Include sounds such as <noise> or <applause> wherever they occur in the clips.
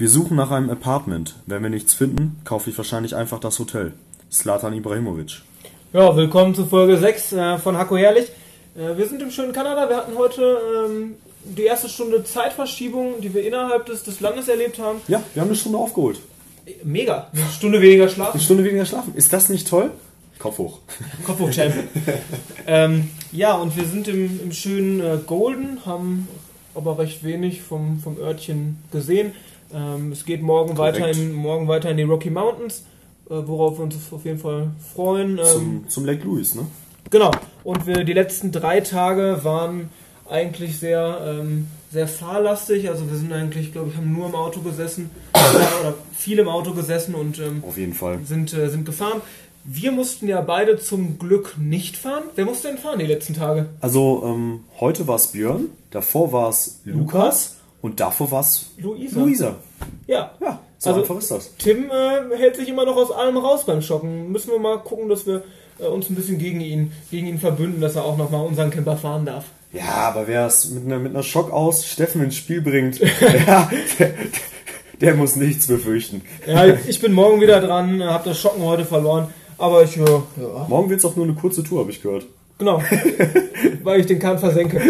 Wir suchen nach einem Apartment. Wenn wir nichts finden, kaufe ich wahrscheinlich einfach das Hotel. Slatan Ibrahimovic. Ja, willkommen zu Folge 6 äh, von Hacko Herrlich. Äh, wir sind im schönen Kanada. Wir hatten heute ähm, die erste Stunde Zeitverschiebung, die wir innerhalb des, des Landes erlebt haben. Ja, wir haben eine Stunde aufgeholt. Mega. Eine Stunde weniger schlafen. Eine Stunde weniger schlafen. Ist das nicht toll? Kopf hoch. <laughs> Kopf hoch, Champ. ähm, ja, und wir sind im, im schönen äh, Golden, haben aber recht wenig vom, vom Örtchen gesehen. Ähm, es geht morgen weiter, in, morgen weiter in die Rocky Mountains, äh, worauf wir uns auf jeden Fall freuen. Ähm, Zum, zum Lake Louise, ne? Genau. Und wir, die letzten drei Tage waren eigentlich sehr, ähm, sehr fahrlastig. Also wir sind eigentlich, glaube ich, haben nur im Auto gesessen oder, oder viel im Auto gesessen und ähm, Auf jeden Fall. sind, äh, sind gefahren. Wir mussten ja beide zum Glück nicht fahren. Wer musste denn fahren die letzten Tage? Also, ähm, heute war es Björn, davor war es Lukas und davor war es Luisa. Luisa. Ja. Ja, so Also- einfach ist das. Tim äh, hält sich immer noch aus allem raus beim Schocken. Müssen wir mal gucken, dass wir äh, uns ein bisschen gegen ihn, gegen ihn verbünden, dass er auch nochmal unseren Camper fahren darf. Ja, aber wer es mit einer, mit einer Schock aus Steffen ins Spiel bringt, <laughs> <laughs> ja, der, der muss nichts befürchten. Ja, ich bin morgen wieder dran, habe das Schocken heute verloren. Aber ich, äh, ja, Morgen wird es auch nur eine kurze Tour, habe ich gehört. Genau. <laughs> Weil ich den Kahn versenke.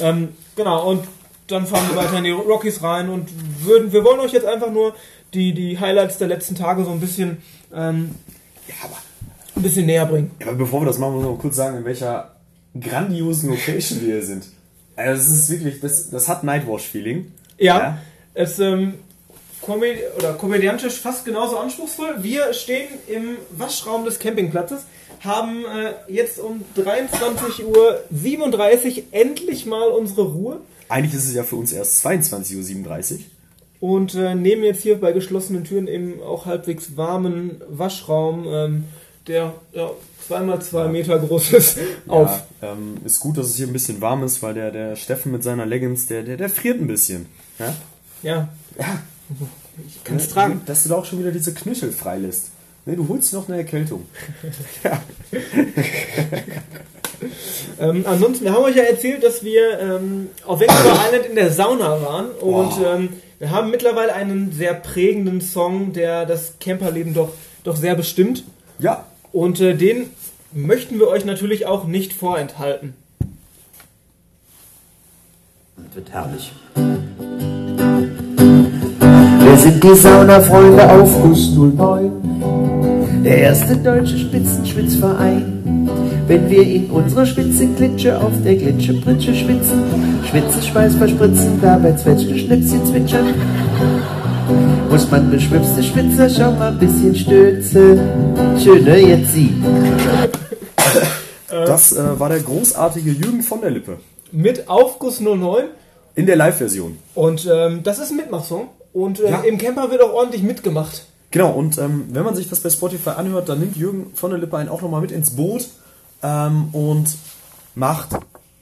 ähm, genau, und dann fahren wir weiter in die Rockies rein und würden, wir wollen euch jetzt einfach nur die, die Highlights der letzten Tage so ein bisschen, ähm, Ja, aber, ein bisschen näher bringen. ja, aber bevor wir das machen, muss ich noch kurz sagen, in welcher grandiosen Location wir hier sind. Also, es ist wirklich, das, das hat Nightwatch-Feeling. Ja, Ja. es ähm, oder komödiantisch fast genauso anspruchsvoll. Wir stehen im Waschraum des Campingplatzes, haben äh, jetzt um 23.37 Uhr endlich mal unsere Ruhe. Eigentlich ist es ja für uns erst 22.37 Uhr. Und äh, nehmen jetzt hier bei geschlossenen Türen im auch halbwegs warmen Waschraum, ähm, der ja, zweimal zwei Meter groß ist, auf. Ja, ähm, ist gut, dass es hier ein bisschen warm ist, weil der, der Steffen mit seiner Leggings, der, der, der friert ein bisschen. Ja? Ja, Ja. ich kann es tragen. Dass du da auch schon wieder diese Knöchel freilässt. Nee, du holst noch eine Erkältung. <laughs> ja. Ähm, ansonsten, wir haben euch ja erzählt, dass wir ähm, auf Vancouver Island in der Sauna waren und Oh. ähm, wir haben mittlerweile einen sehr prägenden Song, der das Camperleben doch, doch sehr bestimmt. Ja. Und äh, den möchten wir euch natürlich auch nicht vorenthalten. wird herrlich. Wir sind die Saunafreunde auf Guss 09. Der erste deutsche Spitzenschwitzverein. Wenn wir in unserer Spitzenklitsche auf der Glitsche Pritsche schwitzen, Schwitzenschweiß verspritzen, dabei Zwetschge Schnipschen zwitschern. Muss man beschwipste Schwitzer, schau mal ein bisschen Stütze. Schöne jetzt sie. Das äh, war der großartige Jürgen von der Lippe. Mit Aufguss 09 In der Live-Version. und ähm, das ist ein Mitmachsong. Und äh, Ja. im Camper wird auch ordentlich mitgemacht. Genau, und ähm, wenn man sich das bei Spotify anhört, dann nimmt Jürgen von der Lippe einen auch nochmal mit ins Boot ähm, und macht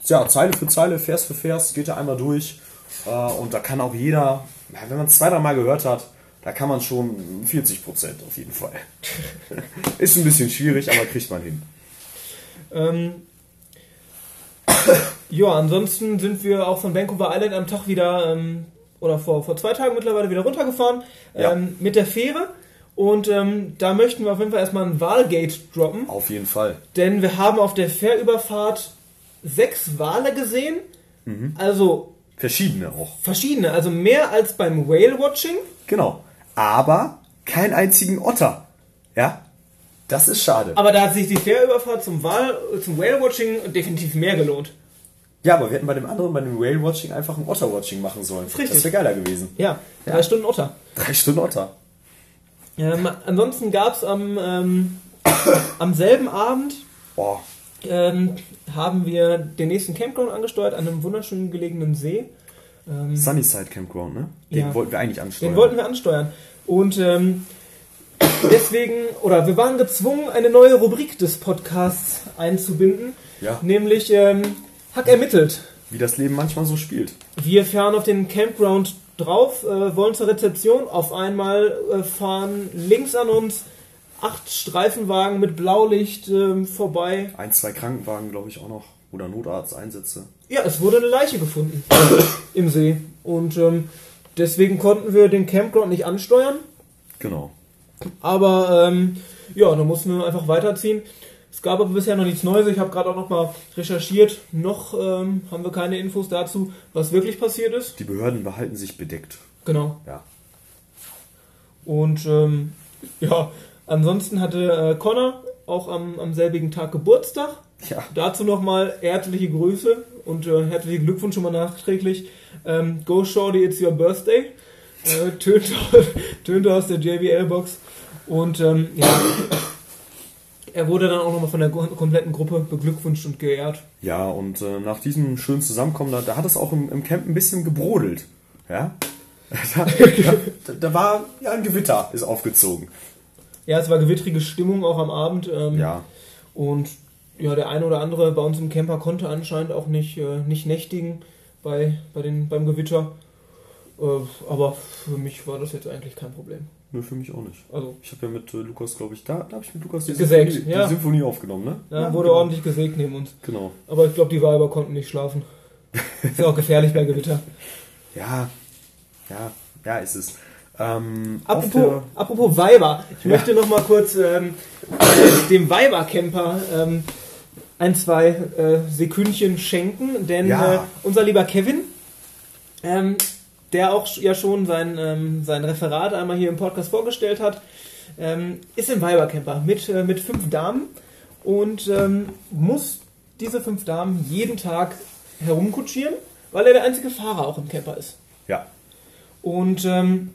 ja, Zeile für Zeile, Vers für Vers, geht er einmal durch. Äh, und da kann auch jeder, wenn man es zwei, drei Mal gehört hat, da kann man schon 40 Prozent auf jeden Fall. <laughs> Ist ein bisschen schwierig, aber kriegt man hin. Ähm, <coughs> ja, ansonsten sind wir auch von Vancouver Island am Tag wieder, ähm, oder vor, vor zwei Tagen mittlerweile wieder runtergefahren, Ja. ähm, mit der Fähre. Und ähm, da möchten wir auf jeden Fall erstmal ein Wahlgate droppen, Auf jeden Fall. denn wir haben auf der Fährüberfahrt sechs Wale gesehen, also Verschiedene auch. verschiedene, also mehr als beim Whale-Watching. Genau. Aber keinen einzigen Otter. Ja? Das ist schade. Aber da hat sich die Fährüberfahrt zum, Wal, zum Whale-Watching definitiv mehr gelohnt. Ja, aber wir hätten bei dem anderen, bei dem Whale-Watching, einfach ein Otter-Watching machen sollen. richtig. Das wäre geiler gewesen. Ja, drei Stunden Otter. Drei Stunden Otter. Ähm, ansonsten gab es am, ähm, am selben Abend Boah. ähm, haben wir den nächsten Campground angesteuert an einem wunderschön gelegenen See. Ähm, Sunnyside Campground, ne? Den Ja. wollten wir eigentlich ansteuern. den wollten wir ansteuern. Und ähm, deswegen, oder wir waren gezwungen, eine neue Rubrik des Podcasts einzubinden, Ja. nämlich ähm, Hack ermittelt. Wie das Leben manchmal so spielt. Wir fahren auf den Campground drauf, äh, wollen zur Rezeption. Auf einmal äh, fahren links an uns acht Streifenwagen mit Blaulicht ähm, vorbei. Ein, zwei Krankenwagen, glaube ich, auch noch. Oder Notarzteinsätze. Ja, es wurde eine Leiche gefunden <coughs> im See. Und ähm, deswegen konnten wir den Campground nicht ansteuern. Genau. Aber ähm, ja, da mussten wir einfach weiterziehen. Es gab aber bisher noch nichts Neues. Ich habe gerade auch noch mal recherchiert. Noch ähm, haben wir keine Infos dazu, was wirklich passiert ist. Die Behörden behalten sich bedeckt. Genau. Ja. Und ähm, ja, ansonsten hatte äh, Connor auch am, am selbigen Tag Geburtstag. Ja. Dazu nochmal herzliche Grüße und äh, herzlichen Glückwunsch schon mal nachträglich. Ähm, Go Shorty, it's your birthday. Äh, tönte, <laughs> tönte aus der JBL-Box. Und ähm, ja, er wurde dann auch nochmal von der kompletten Gruppe beglückwünscht und geehrt. Ja, und äh, nach diesem schönen Zusammenkommen, da, da hat es auch im, im Camp ein bisschen gebrodelt. Ja? <laughs> Da, da, da war ja ein Gewitter, ist aufgezogen. Ja, es war gewittrige Stimmung auch am Abend. Ähm, Ja. Und ja, der eine oder andere bei uns im Camper konnte anscheinend auch nicht, äh, nicht nächtigen bei, bei den, beim Gewitter. Äh, aber für mich war das jetzt eigentlich kein Problem. Nö, für mich auch nicht. Also, Ich habe ja mit äh, Lukas, glaube ich, da, da habe ich mit Lukas die, Gesägt, Symphonie, ja. die Symphonie aufgenommen, ne? da wurde genau. ordentlich gesägt neben uns. Genau. Aber ich glaube, die Weiber konnten nicht schlafen. Ist ja auch gefährlich bei Gewitter. <laughs> Ja, ja, ja, ist es. Ähm, Apropos, der- apropos Weiber, ich Ja. möchte noch mal kurz ähm, äh, dem Weibercamper ähm, ein, zwei äh, Sekündchen schenken, denn Ja. äh, unser lieber Kevin, ähm, der auch ja schon sein, ähm, sein Referat einmal hier im Podcast vorgestellt hat, ähm, ist im Weibercamper mit, äh, mit fünf Damen und ähm, muss diese fünf Damen jeden Tag herumkutschieren, weil er der einzige Fahrer auch im Camper ist. ja, Und ähm,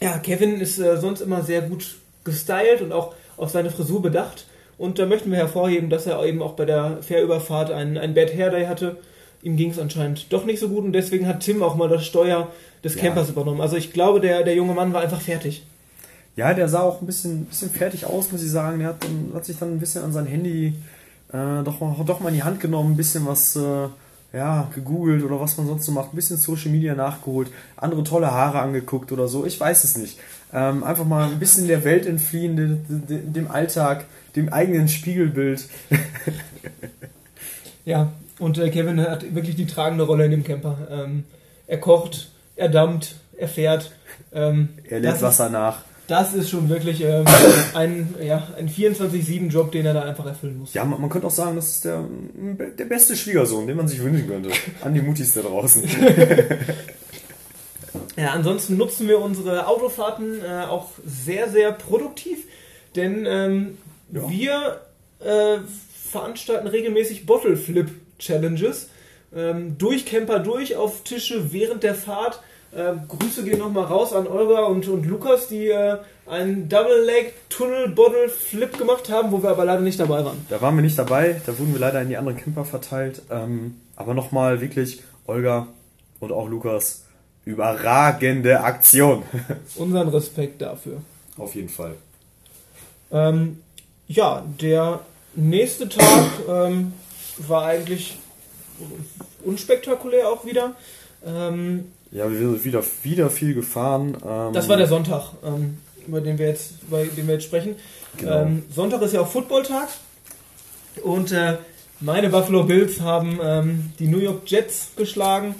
ja, Kevin ist äh, sonst immer sehr gut gestylt und auch auf seine Frisur bedacht. Und da möchten wir hervorheben, dass er eben auch bei der Fährüberfahrt ein, ein Bad Hair Day hatte. Ihm ging es anscheinend doch nicht so gut und deswegen hat Tim auch mal das Steuer des Ja. Campers übernommen. Also ich glaube, der, der junge Mann war einfach fertig. Ja, der sah auch ein bisschen, bisschen fertig aus, muss ich sagen. Der hat, hat sich dann ein bisschen an sein Handy äh, doch, mal, doch mal in die Hand genommen, ein bisschen was äh, ja, gegoogelt oder was man sonst so macht, ein bisschen Social Media nachgeholt, andere tolle Haare angeguckt oder so. Ich weiß es nicht. Ähm, einfach mal ein bisschen der Welt entfliehen, dem, dem, dem Alltag, dem eigenen Spiegelbild. Ja, und äh, Kevin hat wirklich die tragende Rolle in dem Camper. Ähm, er kocht, er dampft, er fährt. Ähm, Er lädt ist- Wasser nach. Das ist schon wirklich ähm, ein, ja, ein 24-7-Job, den er da einfach erfüllen muss. Ja, man, man könnte auch sagen, das ist der, der beste Schwiegersohn, den man sich wünschen könnte. An die Muttis da draußen. <laughs> Ja, ansonsten nutzen wir unsere Autofahrten äh, auch sehr, sehr produktiv, denn ähm, Ja. wir äh, veranstalten regelmäßig Bottle Flip Challenges. Ähm, durch Camper durch auf Tische während der Fahrt. Äh, Grüße gehen nochmal raus an Olga und, und Lukas, die äh, einen Double Leg Tunnel Bottle Flip gemacht haben, wo wir aber leider nicht dabei waren. Da waren wir nicht dabei, da wurden wir leider in die anderen Camper verteilt. Ähm, aber nochmal wirklich, Olga und auch Lukas, überragende Aktion. <laughs> Unseren Respekt dafür. Auf jeden Fall. Ähm, ja, der nächste Tag ähm, war eigentlich unspektakulär auch wieder. Ähm, Ja, wir sind wieder, wieder viel gefahren. Ähm, das war der Sonntag, ähm, über den wir jetzt, über den wir jetzt sprechen. Genau. Ähm, Sonntag ist ja auch Footballtag und äh, meine Buffalo Bills haben ähm, die New York Jets geschlagen.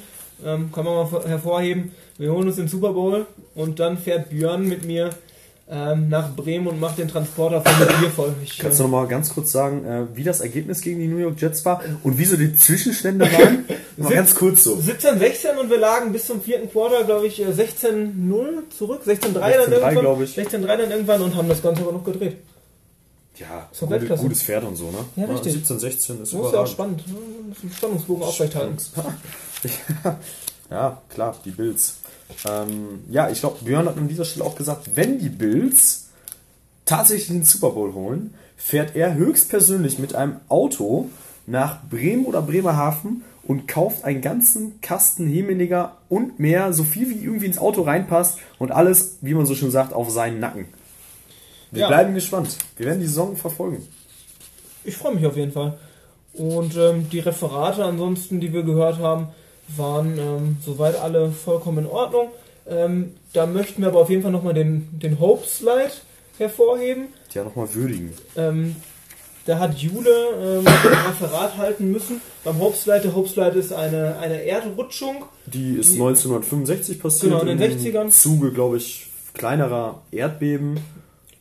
Ähm, kann man mal hervorheben. Wir holen uns den Super Bowl und dann fährt Björn mit mir ähm, nach Bremen und macht den Transporter von mit Bier voll. Ich, Kannst äh, du noch mal ganz kurz sagen, äh, wie das Ergebnis gegen die New York Jets war und wieso die Zwischenstände waren? <laughs> mal ganz kurz so. 17, 16 und wir lagen bis zum vierten Quarter, glaube ich, äh, 16-0 zurück, 16-3 dann 16-3, irgendwann. glaub ich. 16-3 dann irgendwann und haben das Ganze aber noch gedreht. Ja, Ist doch gute, gutes Pferd und so, ne? Ja, richtig. 17, 16 ist Das ist ja auch spannend. ne? Den Spannungsbogen aufrechthalten. <laughs> Ja, klar, die Bills. Ähm, ja, ich glaube, Björn hat an dieser Stelle auch gesagt, wenn die Bills tatsächlich den Super Bowl holen, fährt er höchstpersönlich mit einem Auto nach Bremen oder Bremerhaven und kauft einen ganzen Kasten Hemeliger und mehr, so viel wie irgendwie ins Auto reinpasst und alles, wie man so schön sagt, auf seinen Nacken. Wir Ja. bleiben gespannt. Wir werden die Saison verfolgen. Ich freue mich auf jeden Fall. Und ähm, die Referate ansonsten, die wir gehört haben, waren ähm, soweit alle vollkommen in Ordnung. Ähm, da möchten wir aber auf jeden Fall nochmal den, den Hope Slide hervorheben. Ja, nochmal würdigen. Ähm, Da hat Jule ähm, ein Referat halten müssen. Beim Hopslide, der Hopslide ist eine, eine Erdrutschung. Die ist Die- 1965 passiert. Genau, in den im 60ern. Zuge, glaube ich, kleinerer Erdbeben.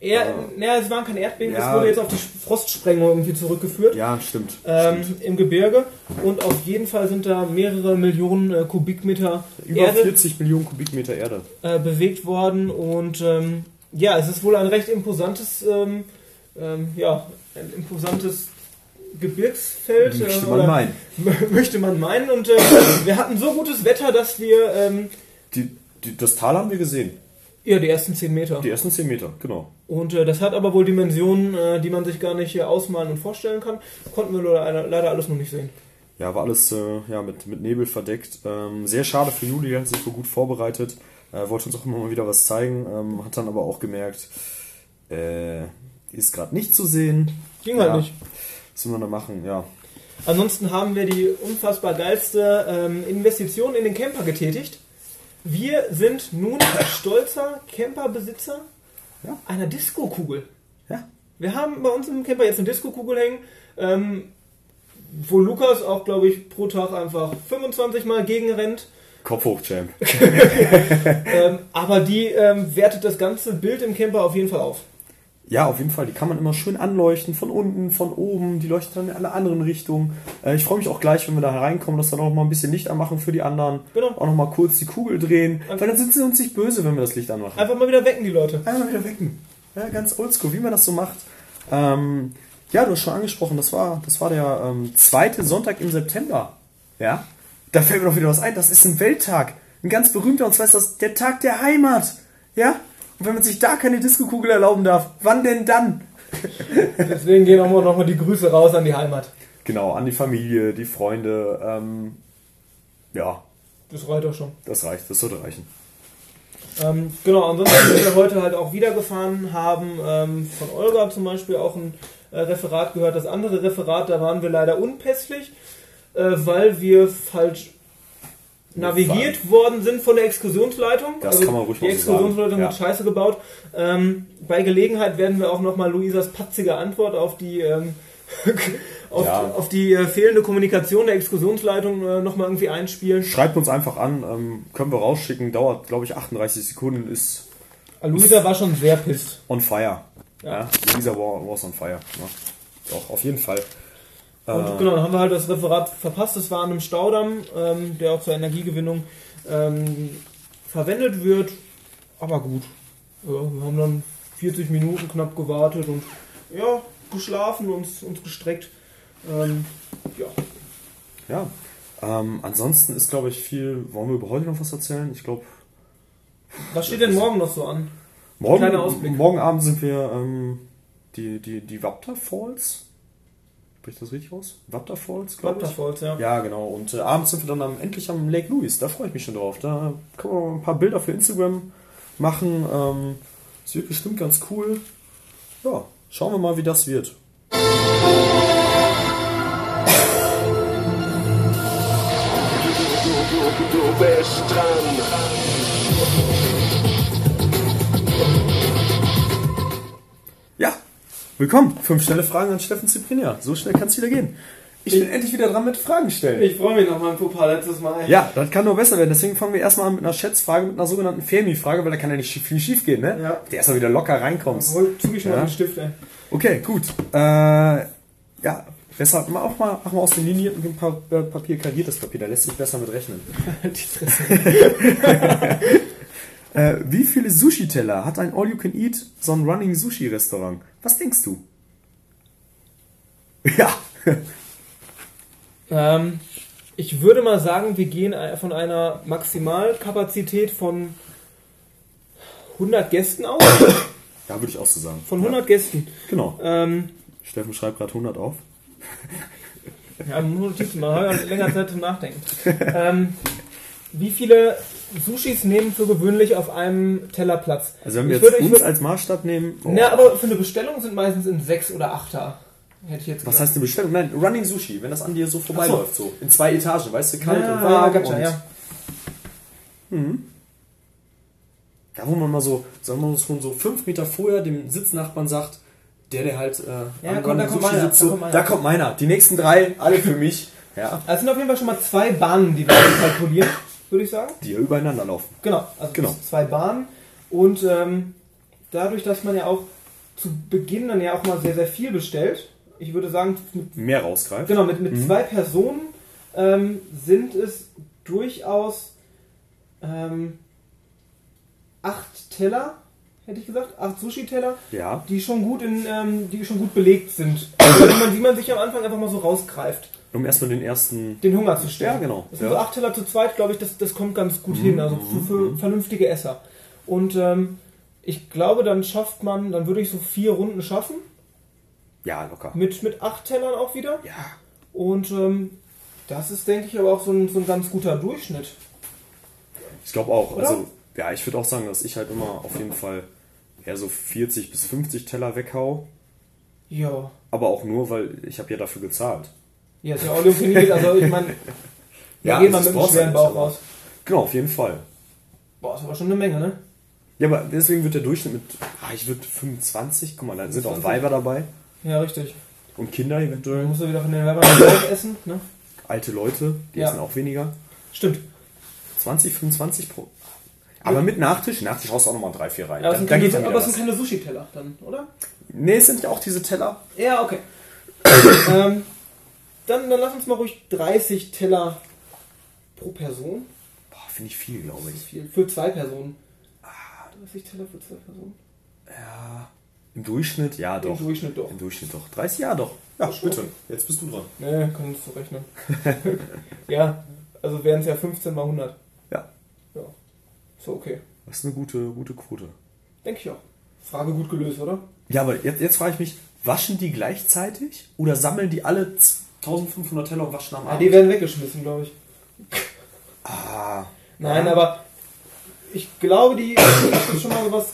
Er, Ah. naja, es waren keine Erdbeben, Ja. es wurde jetzt auf die Frostsprengung irgendwie zurückgeführt. Ja, stimmt. Ähm, stimmt. Im Gebirge und auf jeden Fall sind da mehrere Millionen äh, Kubikmeter Über Erde 40 Millionen Kubikmeter Erde. äh, bewegt worden und ähm, ja, es ist wohl ein recht imposantes, ähm, ähm, ja, ein imposantes Gebirgsfeld. Möchte man oder- meinen. <laughs> möchte man meinen und äh, wir hatten so gutes Wetter, dass wir ähm, Die, die, das Tal haben wir gesehen. Ja die ersten 10 Meter Die ersten 10 Meter, genau. und äh, das hat aber wohl Dimensionen, äh, die man sich gar nicht äh, ausmalen und vorstellen kann. Konnten wir leider, leider alles noch nicht sehen. Ja, war alles äh, ja, mit, mit Nebel verdeckt. Ähm, sehr schade für Juli, hat sich wohl gut vorbereitet. Wollte uns auch immer mal wieder was zeigen. Ähm, hat dann aber auch gemerkt, äh, ist gerade nicht zu sehen. Ging Ja. halt nicht. Was will man da machen? Ja. Ansonsten haben wir die unfassbar geilste ähm, Investition in den Camper getätigt. Wir sind nun stolzer Camperbesitzer Ja. einer Disco-Kugel. Ja. Wir haben bei uns im Camper jetzt eine Disco-Kugel hängen, ähm, wo Lukas auch, glaube ich, pro Tag einfach 25 Mal gegenrennt. Kopf hoch, Champ. <laughs> ähm, aber die ähm, wertet das ganze Bild im Camper auf jeden Fall auf. Ja, auf jeden Fall. Die kann man immer schön anleuchten, von unten, von oben. Die leuchtet dann in alle anderen Richtungen. Äh, ich freue mich auch gleich, wenn wir da hereinkommen, dass wir dann auch mal ein bisschen Licht anmachen für die anderen. Genau. Auch noch mal kurz die Kugel drehen. Einfach- Weil dann sind sie uns nicht böse, wenn wir das Licht anmachen. Einfach mal wieder wecken die Leute. Einmal wieder wecken. Ja, ganz oldschool, wie man das so macht. Ähm, ja, du hast schon angesprochen, das war, das war der ähm, zweite Sonntag im September. Ja, da fällt mir doch wieder was ein. Das ist ein Welttag. Ein ganz berühmter, und zwar ist das der Tag der Heimat. Ja? Und wenn man sich da keine Disco-Kugel erlauben darf, wann denn dann? Deswegen gehen auch noch mal die Grüße raus an die Heimat. Genau, an die Familie, die Freunde. Ähm, ja, Das reicht doch schon. das reicht, das sollte reichen. Ähm, genau, ansonsten sind wir heute halt auch wieder gefahren, haben ähm, von Olga zum Beispiel auch ein äh, Referat gehört. Das andere Referat, da waren wir leider unpässlich, äh, weil wir falsch navigiert worden sind von der Exkursionsleitung. Also Das kann man ruhig Die Exkursionsleitung hat ja. Scheiße gebaut. Ähm, bei Gelegenheit werden wir auch nochmal Luisas patzige Antwort auf die ähm, <laughs> auf, Ja. auf die äh, fehlende Kommunikation der Exkursionsleitung äh, nochmal irgendwie einspielen. Schreibt uns einfach an, ähm, können wir rausschicken, dauert glaube ich 38 Sekunden, ist Luisa war schon sehr pisst. on fire. Ja. Ja, Lisa war, was on fire. Ja. Doch, auf jeden Fall. Und Äh, genau, dann haben wir halt das Referat verpasst. Es war an einem Staudamm, ähm, der auch zur Energiegewinnung ähm, verwendet wird. Aber gut. Ja, wir haben dann 40 Minuten knapp gewartet und ja, geschlafen, uns, uns gestreckt. Ähm, ja. Ja. Ähm, ansonsten ist, glaube ich, viel. Wollen wir über heute noch was erzählen? Ich glaube, Was steht denn morgen noch so an? morgen, morgen Abend sind wir ähm, die, die, die Wapta Falls. Spricht das richtig aus? Wapta Falls, glaube ich. Waterfalls, ja. Ja, genau. Und äh, abends sind wir dann am, endlich am Lake Louise. Da freue ich mich schon drauf. Da können wir ein paar Bilder für Instagram machen. Ähm, das wird bestimmt ganz cool. Ja, schauen wir mal, wie das wird. Du bist dran. Willkommen. Fünf schnelle Fragen an Steffen Ziprinia. So schnell kann es wieder gehen. Ich bin endlich wieder dran mit Fragen stellen. Ich freue mich noch mal ein Pupa letztes Mal. Ja, das kann nur besser werden. Deswegen fangen wir erstmal an mit einer Schätzfrage, mit einer sogenannten Fermi-Frage, weil da kann ja nicht viel schief gehen, ne? Ja. Der erstmal wieder locker reinkommst. Hol mal Ja. den Stift, ey. Okay, gut. Äh, ja, besser mach auch mal, mach mal aus dem linierten Pa- äh, Papier kariertes Papier, da lässt sich besser mit rechnen. <laughs> Die Fresse. <laughs> Äh, wie viele Sushi-Teller hat ein All-You-Can-Eat, so ein Running Sushi-Restaurant? Was denkst du? Ja. <laughs> Ähm, ich würde mal sagen, wir gehen äh, von einer Maximalkapazität von 100 Gästen aus. <coughs> Ja, würde ich auch so sagen. Von 100 Gästen. Genau. Ähm, Steffen schreibt gerade 100 auf. ja, nur Notizen, man hat ja <laughs> länger Zeit zum Nachdenken. ähm, wie viele Sushis nehmen für gewöhnlich auf einem Teller Platz? Also wenn wir Ich jetzt würde- uns würde- als Maßstab nehmen... oh, Na, aber für eine Bestellung sind meistens in 6 oder 8er. Hätte ich jetzt was gesagt. heißt eine Bestellung? Nein, Running Sushi, wenn das an dir so vorbeiläuft, so. In zwei Etagen, weißt du, kalt ja, und warm. ja, gotcha, und, ja. Da wo man mal so, sagen wir mal schon so fünf Meter vorher dem Sitznachbarn sagt, Der, der halt äh, Ja, am komm, da kommt meiner, sitzt, da so, kommt meiner. da kommt meiner. Die nächsten drei, alle für mich. Ja, Also es sind auf jeden Fall schon mal zwei Bahnen, die wir kalkulieren, würde ich sagen. die ja übereinander laufen. Genau, also Genau. zwei Bahnen. Und ähm, dadurch, dass man ja auch zu Beginn dann ja auch mal sehr, sehr viel bestellt, ich würde sagen, mit, Mehr rausgreift. genau, mit, mit zwei Personen ähm, sind es durchaus ähm, acht Teller, hätte ich gesagt, acht Sushi-Teller, Ja. die schon gut in, ähm, die schon gut belegt sind. Also, die, man, die man sich am Anfang einfach mal so rausgreift, Um erstmal den ersten. den Hunger zu stellen. Ja, genau. Das sind Ja. so acht Teller zu zweit, glaube ich, das, das kommt ganz gut hin, also für, für vernünftige Esser. Und ähm, ich glaube, dann schafft man, dann würde ich so vier Runden schaffen, Ja, locker. mit, mit acht Tellern auch wieder. Ja. Und ähm, das ist, denke ich, aber auch so ein, so ein ganz guter Durchschnitt. Ich glaube auch. Oder? Also, ja, ich würde auch sagen, dass ich halt immer auf jeden Fall eher so 40 bis 50 Teller weghau. Ja. Aber auch nur, weil ich habe ja dafür gezahlt. Ja, ist ja trainiert, also ich meine, <laughs> Ja, geht man das mit einem schweren Bauch raus. Genau, auf jeden Fall. Boah, ist aber schon eine Menge, ne? Ja, aber deswegen wird der Durchschnitt mit, ah, ich würde 25, guck mal, da sind auch 25. Weiber dabei Ja, richtig. und Kinder Dann eventuell, musst du wieder von den Werbern auch <laughs> essen, ne? alte Leute, die Ja. essen auch weniger. Stimmt. 20, 25 pro. Aber mit Nachtisch, Nachtisch haust du auch nochmal drei, vier rein. Ja, aber, da, es sind da keine, geht dann aber es sind keine Sushi-Teller dann, oder? Nee, es sind ja auch diese Teller. Ja, okay. <coughs> ähm, dann, dann lass uns mal ruhig 30 Teller pro Person. Boah, finde ich viel, glaube Das ist ich. viel. Für zwei Personen. 30 Teller für zwei Personen? Ja, im Durchschnitt, ja doch. Im Durchschnitt doch. Im Durchschnitt doch. 30 ja doch. Ja, schon. bitte. Jetzt bist du dran. Nee, kannst du rechnen. <laughs> ja, also wären es ja 15 mal 100. Ja, Ja, so okay. das ist eine gute, gute Quote. Denke ich auch. Frage gut gelöst, oder? Ja, aber jetzt, jetzt frage ich mich, waschen die gleichzeitig oder sammeln die alle 1500 Teller und waschen am Ja, Abend? die werden weggeschmissen, glaube ich. ah, Nein, Ja. aber ich glaube, die. Ich habe schon mal sowas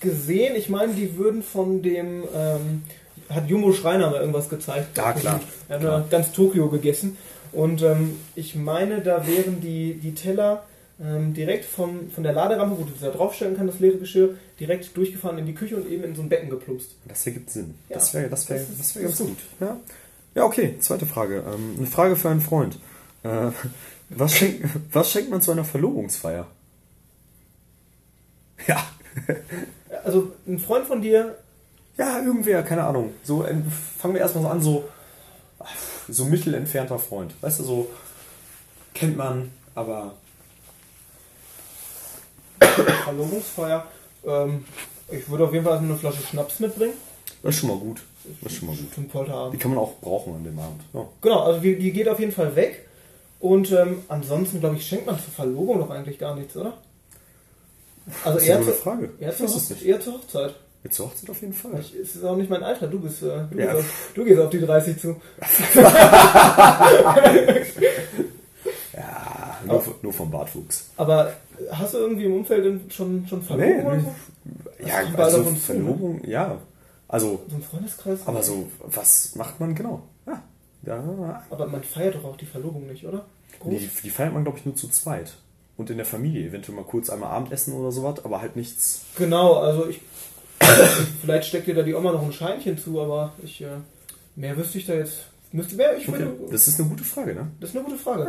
gesehen. Ich meine, die würden von dem. Ähm, hat Jumbo Schreiner mal irgendwas gezeigt. Ja, klar. Er hat Klar. ja ganz Tokio gegessen. Und ähm, ich meine, da wären die, die Teller ähm, direkt vom, von der Laderampe, wo du das da draufstellen kannst, das leere Geschirr, direkt durchgefahren in die Küche und eben in so ein Becken geplumpst. das ergibt Sinn. Ja, das wäre das wär, das das wär ganz ist gut. Ja. Ja, okay, zweite Frage. Ähm, eine Frage für einen Freund. Äh, was, schenkt, <laughs> was schenkt man zu einer Verlobungsfeier? <laughs> Ja, Also ein Freund von dir, ja, irgendwer, keine Ahnung. So fangen wir erstmal so an, so, so mittelentfernter Freund. Weißt du, so kennt man, aber Verlobungsfeier, ähm, ich würde auf jeden Fall eine Flasche Schnaps mitbringen. das ist schon mal gut. Das ist schon mal gut. Zum Polterabend. Die kann man auch brauchen an dem Abend. Ja. Genau, also die, die geht auf jeden Fall weg. Und ähm, ansonsten, glaube ich, schenkt man zur Verlobung doch eigentlich gar nichts, oder? Also Das ist eine eher, gute zu, Frage. eher, zur Hochzeit, nicht. eher zur Hochzeit. Jetzt zur Hochzeit auf jeden Fall. Ich, es ist auch nicht mein Alter, du bist, äh, du, Ja. gehst, auf, du gehst auf die 30 zu. <laughs> Ja, nur, nur vom Bartwuchs. Aber hast du irgendwie im Umfeld schon, schon Verlobung Nee, oder so? Ja, also ne? Verlobung, ja. Also, So ein Freundeskreis? aber so, was macht man genau? Ja, ja. Aber man feiert doch auch die Verlobung nicht, oder? Groß? Die, die feiert man, glaube ich, nur zu zweit. Und in der Familie, eventuell mal kurz einmal Abendessen oder sowas, aber halt nichts. Genau, also ich. vielleicht steckt dir da die Oma noch ein Scheinchen zu, aber ich. Äh, mehr wüsste ich da jetzt. Müsste mehr, ich Okay, würde. das ist eine gute Frage, ne? Das ist eine gute Frage.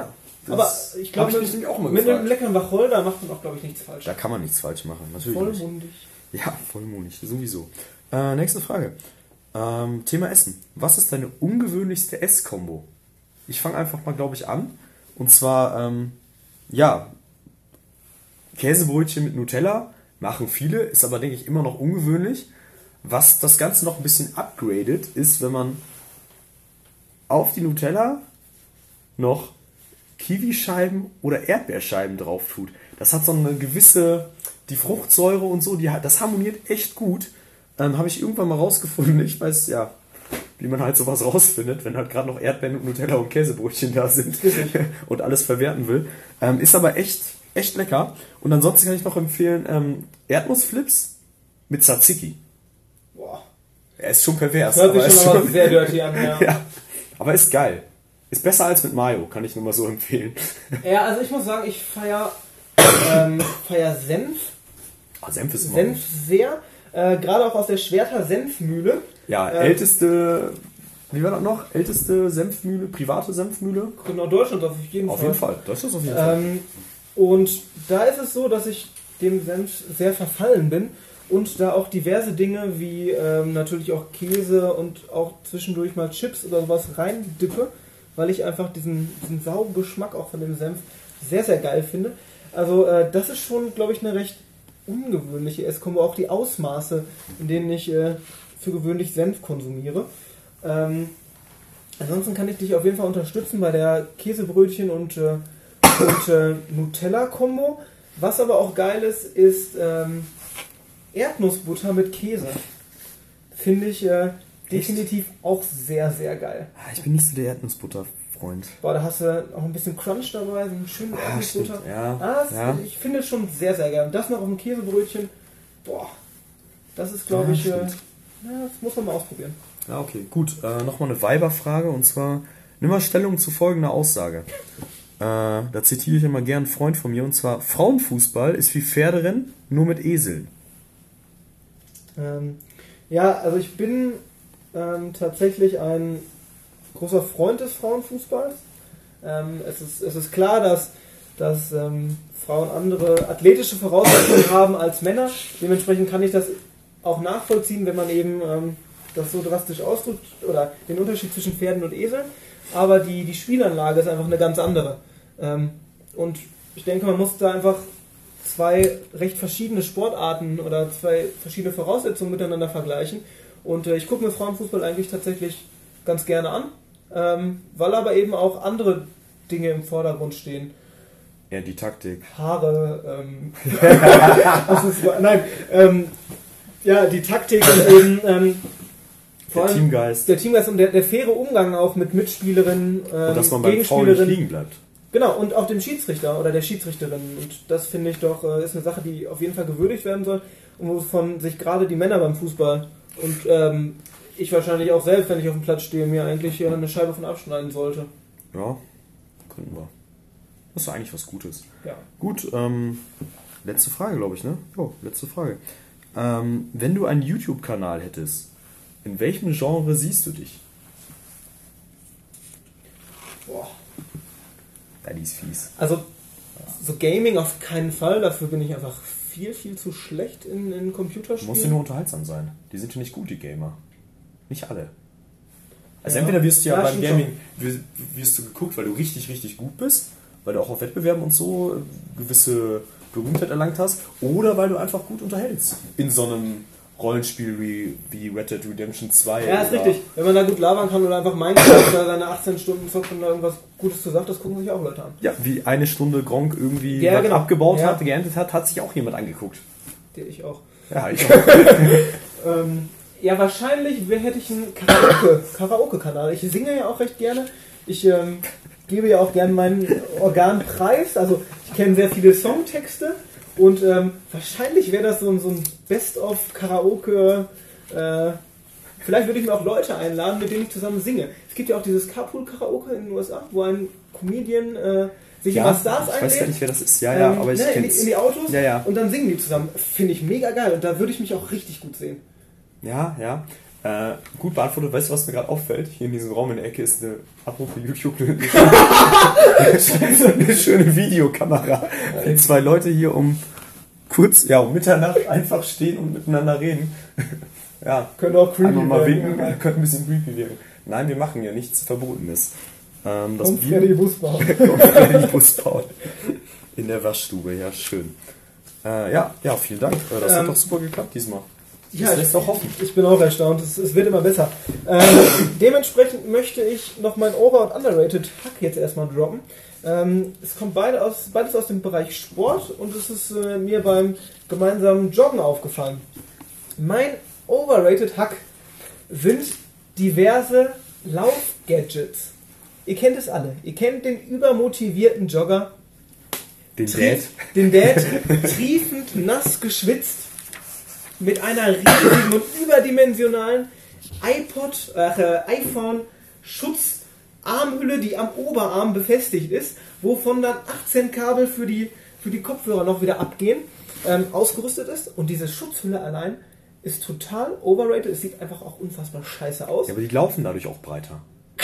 das aber ich glaube, ich mit, auch mal mit gefragt. einem leckeren Wacholder macht man auch, glaube ich, nichts falsch. Da kann man nichts falsch machen, natürlich. Nicht. Vollmundig. Ja, vollmundig, sowieso. Äh, nächste Frage. Ähm, Thema Essen. Was ist deine ungewöhnlichste Esskombo? Ich fange einfach mal, glaube ich, an. Und zwar, ähm, ja, Käsebrötchen mit Nutella machen viele, ist aber, denke ich, immer noch ungewöhnlich. Was das Ganze noch ein bisschen upgradet, ist, wenn man auf die Nutella noch Kiwischeiben oder Erdbeerscheiben drauf tut. Das hat so eine gewisse, die Fruchtsäure und so, die, das harmoniert echt gut. Ähm, Habe ich irgendwann mal rausgefunden. Ich weiß, ja, wie man halt sowas rausfindet, wenn halt gerade noch Erdbeeren und Nutella und Käsebrötchen da sind <laughs> und alles verwerten will. Ähm, ist aber echt, echt lecker. Und ansonsten kann ich noch empfehlen, ähm, Erdnussflips mit Tzatziki. Boah. Er ist schon pervers. Das hört aber sich ist schon mal sehr dirty an, ja. <laughs> ja, aber ist geil. Ist besser als mit Mayo, kann ich nur mal so empfehlen. <laughs> Ja, also ich muss sagen, ich feier, ähm, feier Senf, Ah, Senf ist immer Senf sehr. Äh, Gerade auch aus der Schwerter Senfmühle. Ja, Ähm, älteste, wie war das noch? Älteste Senfmühle, private Senfmühle? Genau, Deutschland auf jeden Auf Fall. jeden Fall, das ist auf jeden Fall. Ähm, und da ist es so, dass ich dem Senf sehr verfallen bin und da auch diverse Dinge wie ähm, natürlich auch Käse und auch zwischendurch mal Chips oder sowas reindippe, weil ich einfach diesen, diesen sauren Geschmack auch von dem Senf sehr, sehr geil finde. Also äh, das ist schon, glaube ich, eine recht ungewöhnliche Esskombo, auch die Ausmaße, in denen ich äh, für gewöhnlich Senf konsumiere. Ähm, ansonsten kann ich dich auf jeden Fall unterstützen bei der Käsebrötchen und, äh, und äh, Nutella-Kombo. Was aber auch geil ist, ist ähm, Erdnussbutter mit Käse. Finde ich äh, definitiv auch sehr, sehr geil. Ah, ich bin nicht so der Erdnussbutter-Freund. Boah, da hast du auch ein bisschen Crunch dabei, so einen schönen Erdnussbutter. stimmt, ja. Ah, Ja. Ich finde es schon sehr, sehr geil. Und das noch auf dem Käsebrötchen, boah, das ist, glaube Ja, ich, äh, ja, das muss man mal ausprobieren. Ja, okay, gut. Äh, Nochmal eine Weiberfrage und zwar, nimm mal Stellung zu folgender Aussage. Äh, da zitiere ich immer gern einen Freund von mir und zwar, Frauenfußball ist wie Pferderennen, nur mit Eseln. Ähm, ja, also ich bin ähm, tatsächlich ein großer Freund des Frauenfußballs. Ähm, es, ist, es ist klar, dass, dass ähm, Frauen andere athletische Voraussetzungen haben als Männer. Dementsprechend kann ich das auch nachvollziehen, wenn man eben ähm, das so drastisch ausdrückt oder den Unterschied zwischen Pferden und Eseln. Aber die, die Spielanlage ist einfach eine ganz andere. Ähm, und ich denke, man muss da einfach zwei recht verschiedene Sportarten oder zwei verschiedene Voraussetzungen miteinander vergleichen. Und äh, ich gucke mir Frauenfußball eigentlich tatsächlich ganz gerne an, ähm, weil aber eben auch andere Dinge im Vordergrund stehen. Ja, die Taktik. Haare, ähm, <laughs> ist, nein, ähm, ja, die Taktik und eben ähm, vor Der allem Teamgeist. der Teamgeist und der, der faire Umgang auch mit Mitspielerinnen, ähm, Und dass man beim Frauen nicht Gegenspielerinnen. liegen bleibt. Genau, und auch dem Schiedsrichter oder der Schiedsrichterin. Und das finde ich doch, äh, ist eine Sache, die auf jeden Fall gewürdigt werden soll und wovon sich gerade die Männer beim Fußball und ähm, ich wahrscheinlich auch selbst, wenn ich auf dem Platz stehe, mir eigentlich äh, eine Scheibe von abschneiden sollte. Ja, könnten wir. Das ist eigentlich was Gutes. Ja. Gut, ähm, letzte Frage, glaube ich, ne? Jo, letzte Frage. Ähm, wenn du einen YouTube-Kanal hättest, in welchem Genre siehst du dich? Boah. Ja, die ist fies. Also, so Gaming auf keinen Fall, dafür bin ich einfach viel, viel zu schlecht in, in Computerspielen. Muss ja nur unterhaltsam sein. Die sind ja nicht gut, die Gamer. Nicht alle. Also Ja. entweder wirst du ja, Ja, beim Gaming wirst, du geguckt, weil du richtig, richtig gut bist, weil du auch auf Wettbewerben und so äh, gewisse Berühmtheit erlangt hast, oder weil du einfach gut unterhältst. In so einem Rollenspiel wie, wie Red Dead Redemption 2. Ja, ist richtig. Wenn man da gut labern kann oder einfach Minecraft oder seine 18 Stunden zockt und da irgendwas Gutes zu sagt, das gucken sich auch Leute an. Ja, wie eine Stunde Gronk irgendwie Ja, genau. abgebaut Ja. hat, geerntet hat, hat sich auch jemand angeguckt. Der ich auch. Ja, ich <laughs> Ähm, ja, wahrscheinlich hätte ich einen Karaoke- Karaoke-Kanal. ich singe ja auch recht gerne. Ich ähm, gebe ja auch gerne meinen Organ preis. Also ich kenne sehr viele Songtexte und ähm, wahrscheinlich wäre das so, ein- so ein Best-of-Karaoke. Äh, vielleicht würde ich mir auch Leute einladen, mit denen ich zusammen singe. Es gibt ja auch dieses Carpool-Karaoke in den USA, wo ein Comedian äh, sich ja, Stars ich weiß gar einlädt. nicht, wer das ist. Ja, ja, ähm, aber ich ne, in, kenne die, in die Autos Ja, ja. und dann singen die zusammen. Finde ich mega geil und da würde ich mich auch richtig gut sehen. Ja, ja. Äh, gut beantwortet. Weißt du, was mir gerade auffällt? Hier in diesem Raum in der Ecke ist eine, apropos YouTube, eine, <laughs> eine, schöne, Videokamera. Wenn zwei Leute hier um kurz, ja, um Mitternacht einfach stehen und miteinander reden. <laughs> ja, Könnte auch creepy einmal mal werden. winken, könnte ein bisschen creepy wirken. Nein, wir machen ja nichts Verbotenes. Ähm, das Und Video- Freddy Busbau. <laughs> und Freddy Busbauen. In der Waschstube, ja, schön. Äh, ja, ja, vielen Dank. Äh, Das hat Ähm, doch super geklappt diesmal. Ja, das ich, lässt doch hoffen. ich bin auch erstaunt. Es, es wird immer besser. Ähm, <laughs> dementsprechend möchte ich noch mein Over- und Underrated Hack jetzt erstmal droppen. Ähm, es kommt beide aus, beides aus dem Bereich Sport und es ist äh, mir beim gemeinsamen Joggen aufgefallen. Mein Overrated Hack sind diverse Laufgadgets. Ihr kennt es alle. Ihr kennt den übermotivierten Jogger, Den Dad. Den Dad <laughs> triefend nass geschwitzt mit einer riesigen und überdimensionalen iPod, äh, iPhone Schutzarmhülle, die am Oberarm befestigt ist, wovon dann 18 Kabel für die, für die Kopfhörer noch wieder abgehen, ähm, ausgerüstet ist. Und diese Schutzhülle allein ist total overrated. Es sieht einfach auch unfassbar scheiße aus. Ja, aber die laufen dadurch auch breiter.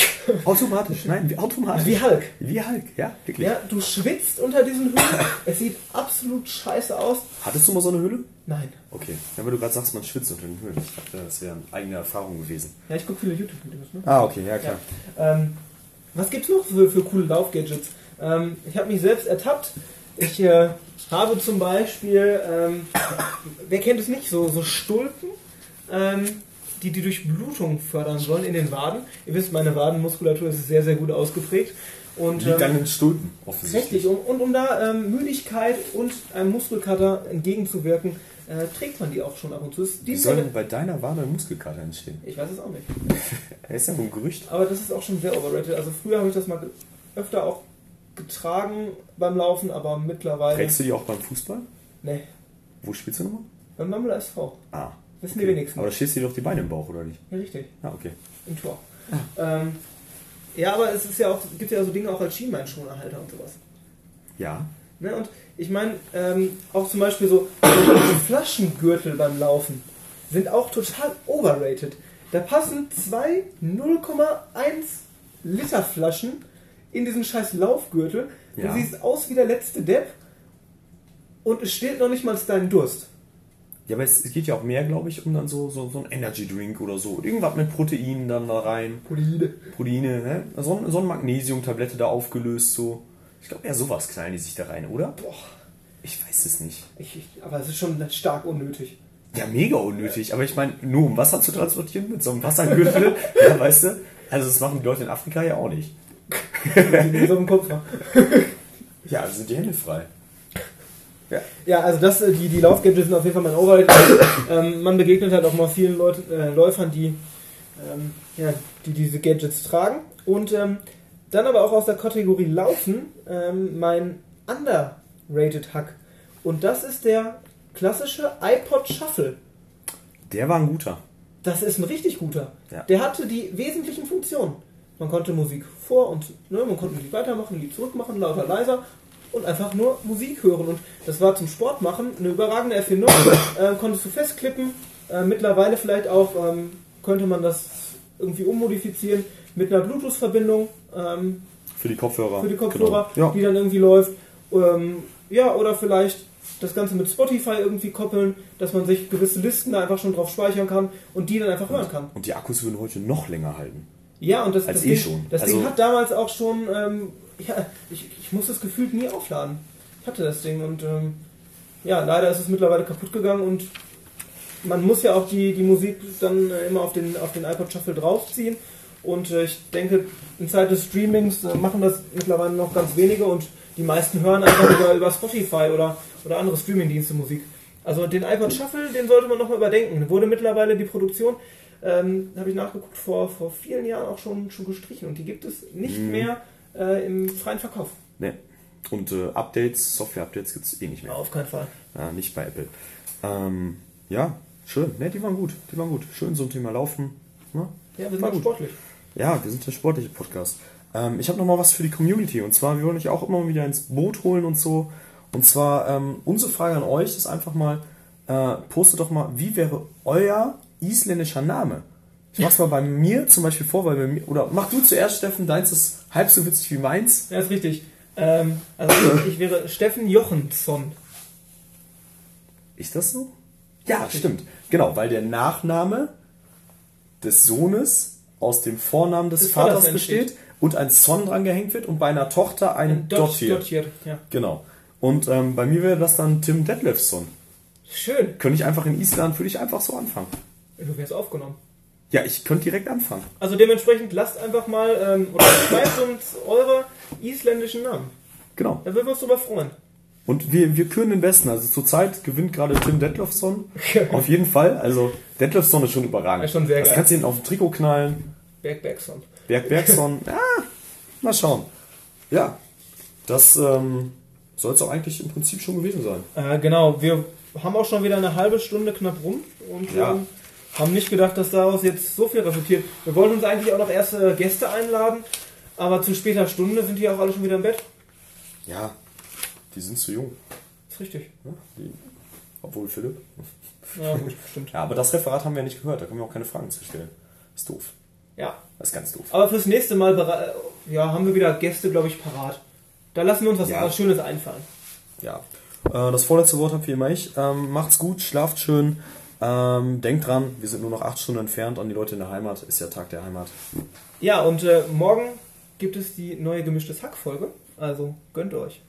<laughs> Automatisch, nein, wie automatisch. Wie Hulk. Wie Hulk, ja, wirklich. Ja, du schwitzt unter diesen Hüllen. Es sieht absolut scheiße aus. Hattest du mal so eine Hülle? Nein. Okay, ja, weil du gerade sagst, man schwitzt unter den Höhlen. Ich dachte, das wäre eine eigene Erfahrung gewesen. Ja, ich gucke viele YouTube-Videos. Ne? Ah, okay, ja klar. Ähm, was gibt's noch für, für coole Laufgadgets? Ähm, ich habe mich selbst ertappt. Ich äh, habe zum Beispiel, ähm, wer kennt es nicht, so, so Stulpen, ähm, die die Durchblutung fördern sollen in den Waden. Ihr wisst, meine Wadenmuskulatur ist sehr, sehr gut ausgeprägt. Und, Liegt ähm, an den Stulpen, offensichtlich. Richtig, um, und um da ähm, Müdigkeit und einem Muskelkater entgegenzuwirken, äh, trägt man die auch schon ab und zu. Die Wie soll denn bei deiner Wade ein Muskelkater entstehen? ich weiß es auch nicht. Das <laughs> ist ja wohl ein Gerücht. Aber das ist auch schon sehr overrated. Also früher habe ich das mal öfter auch getragen beim Laufen, aber mittlerweile. Trägst du die auch beim Fußball? Nee, Wo spielst du nochmal? beim Mammel SV. Ah. Wissen die wenigsten. Aber da du dir doch die Beine im Bauch, oder nicht? Ja, richtig. Ah, okay. Im Tor. Ähm, ja, aber es ist ja auch, gibt ja so Dinge auch als Schienbeinschonerhalter und sowas. Ja. Ne? Und ich meine, ähm, auch zum Beispiel so so <laughs> Flaschengürtel beim Laufen sind auch total overrated. Da passen zwei 0,1 Liter Flaschen in diesen scheiß Laufgürtel. Ja. Du siehst aus wie der letzte Depp und es steht noch nicht mal dein Durst. Ja, aber es, geht ja auch mehr, glaube ich, um dann so, so, so ein Energy Drink oder so. Irgendwas mit Proteinen dann da rein. Polide. Proteine, ne? So, ein- so eine Magnesiumtablette da aufgelöst, so. Ich glaube, eher sowas knallen die sich da rein, oder? Boah, Ich weiß es nicht. ich, ich, aber es ist schon stark unnötig. Ja, mega unnötig. Aber ich meine, nur um Wasser zu transportieren mit so einem Wassergürtel, <laughs> ja, weißt du? Also das machen die Leute in Afrika ja auch nicht. <laughs> So Kopf. ne? <laughs> Ja, also sind die Hände frei. Ja. Ja, also das, äh, die, die Laufgadgets sind auf jeden Fall mein Overrated. <coughs> ähm, man begegnet halt auch mal vielen Leuten, äh, Läufern, die, ähm, ja, die diese Gadgets tragen. Und ähm, dann aber auch aus der Kategorie Laufen ähm, mein underrated Hack. Und das ist der klassische iPod Shuffle. Der war ein guter. Das ist ein richtig guter. Ja. Der hatte die wesentlichen Funktionen. Man konnte Musik vor und ne, man konnte Musik weitermachen, Lied zurückmachen, lauter, leiser und einfach nur Musik hören. Und das war zum Sport machen eine überragende Erfindung. <coughs> äh, konntest du festklippen. Äh, mittlerweile vielleicht auch ähm, könnte man das irgendwie ummodifizieren mit einer Bluetooth-Verbindung ähm, Für die Kopfhörer. für die Kopfhörer, Genau. Ja. die dann irgendwie läuft. Ähm, ja, oder vielleicht das Ganze mit Spotify irgendwie koppeln, dass man sich gewisse Listen da einfach schon drauf speichern kann und die dann einfach hören kann. Und die Akkus würden heute noch länger halten. Ja, und das, Als das, eh Ding, schon. das Also- Ding hat damals auch schon, ähm, ja, ich, ich musste es gefühlt nie aufladen. Ich hatte das Ding und ähm, ja, leider ist es mittlerweile kaputt gegangen und man muss ja auch die, die Musik dann äh, immer auf den, auf den iPod Shuffle draufziehen. Und äh, ich denke, in Zeit des Streamings äh, machen das mittlerweile noch ganz wenige und die meisten hören einfach über, über Spotify oder, oder andere Streamingdienste Musik. Also den iPod Shuffle, den sollte man nochmal überdenken. Wurde mittlerweile die Produktion, ähm, habe ich nachgeguckt, vor, vor vielen Jahren auch schon, schon gestrichen und die gibt es nicht mehr äh, im freien Verkauf. Ne. Und äh, Updates, Software-Updates gibt es eh nicht mehr. Auf keinen Fall. Ja, nicht bei Apple. Ähm, ja, schön. Ne, die waren gut. Die waren gut. Schön so ein Thema Laufen. Ne? Ja, wir sind auch sportlich. Ja, wir sind der sportliche Podcast. Ähm, ich habe noch mal was für die Community. Und zwar, wir wollen euch auch immer wieder ins Boot holen und so. Und zwar, ähm, unsere Frage an euch ist einfach mal, äh, postet doch mal, wie wäre euer isländischer Name? Ich mach's mal bei mir zum Beispiel vor, weil bei mir, oder mach du zuerst, Steffen, deins ist halb so witzig wie meins. Ja, ist richtig. Ähm, also ich, wäre Steffen Jochensson. Ist das so? Ja, stimmt. Genau, weil der Nachname des Sohnes aus dem Vornamen des, Des Vaters Vaters besteht und ein Son dran gehängt wird und bei einer Tochter ein Dottir. Dottir, ja. Genau. Und ähm, bei mir wäre das dann Tim Detlefsson. Schön. Könnte ich einfach in Island, würde ich einfach so anfangen. Du wärst aufgenommen. Ja, ich könnte direkt anfangen. Also dementsprechend lasst einfach mal ähm, oder <coughs> schreibt uns eure isländischen Namen. Genau. Da würden wir uns drüber freuen. Und wir, wir küren den Besten. Also zurzeit gewinnt gerade Tim Detlefsson. <laughs> Auf jeden Fall. Also Detlefsson ist schon überragend. Ja, schon sehr das geil. kannst du hinten auf dem Trikot knallen. Berg Bergson. Berg Bergson. ja, <laughs> mal schauen. Ja, das ähm, soll es auch eigentlich im Prinzip schon gewesen sein. Äh, genau, wir haben auch schon wieder eine halbe Stunde knapp rum und Ja. ähm, haben nicht gedacht, dass daraus jetzt so viel resultiert. Wir wollten uns eigentlich auch noch erste Gäste einladen, aber zu später Stunde sind die auch alle schon wieder im Bett. Ja, die sind zu jung. ist richtig. Ja, die Obwohl Philipp. Ja, gut, stimmt. Ja, aber das Referat haben wir ja nicht gehört, da können wir auch keine Fragen zu stellen. Ist doof. Ja. Das ist ganz doof. Aber fürs nächste Mal ja, haben wir wieder Gäste, glaube ich, parat. Da lassen wir uns was, Ja. was Schönes einfallen. Ja. Äh, das vorletzte Wort habe wie immer ich. Ähm, macht's gut, schlaft schön. Ähm, denkt dran, wir sind nur noch acht Stunden entfernt an die Leute in der Heimat. Ist ja Tag der Heimat. Ja, und äh, morgen gibt es die neue gemischtes Hack-Folge. Also gönnt euch.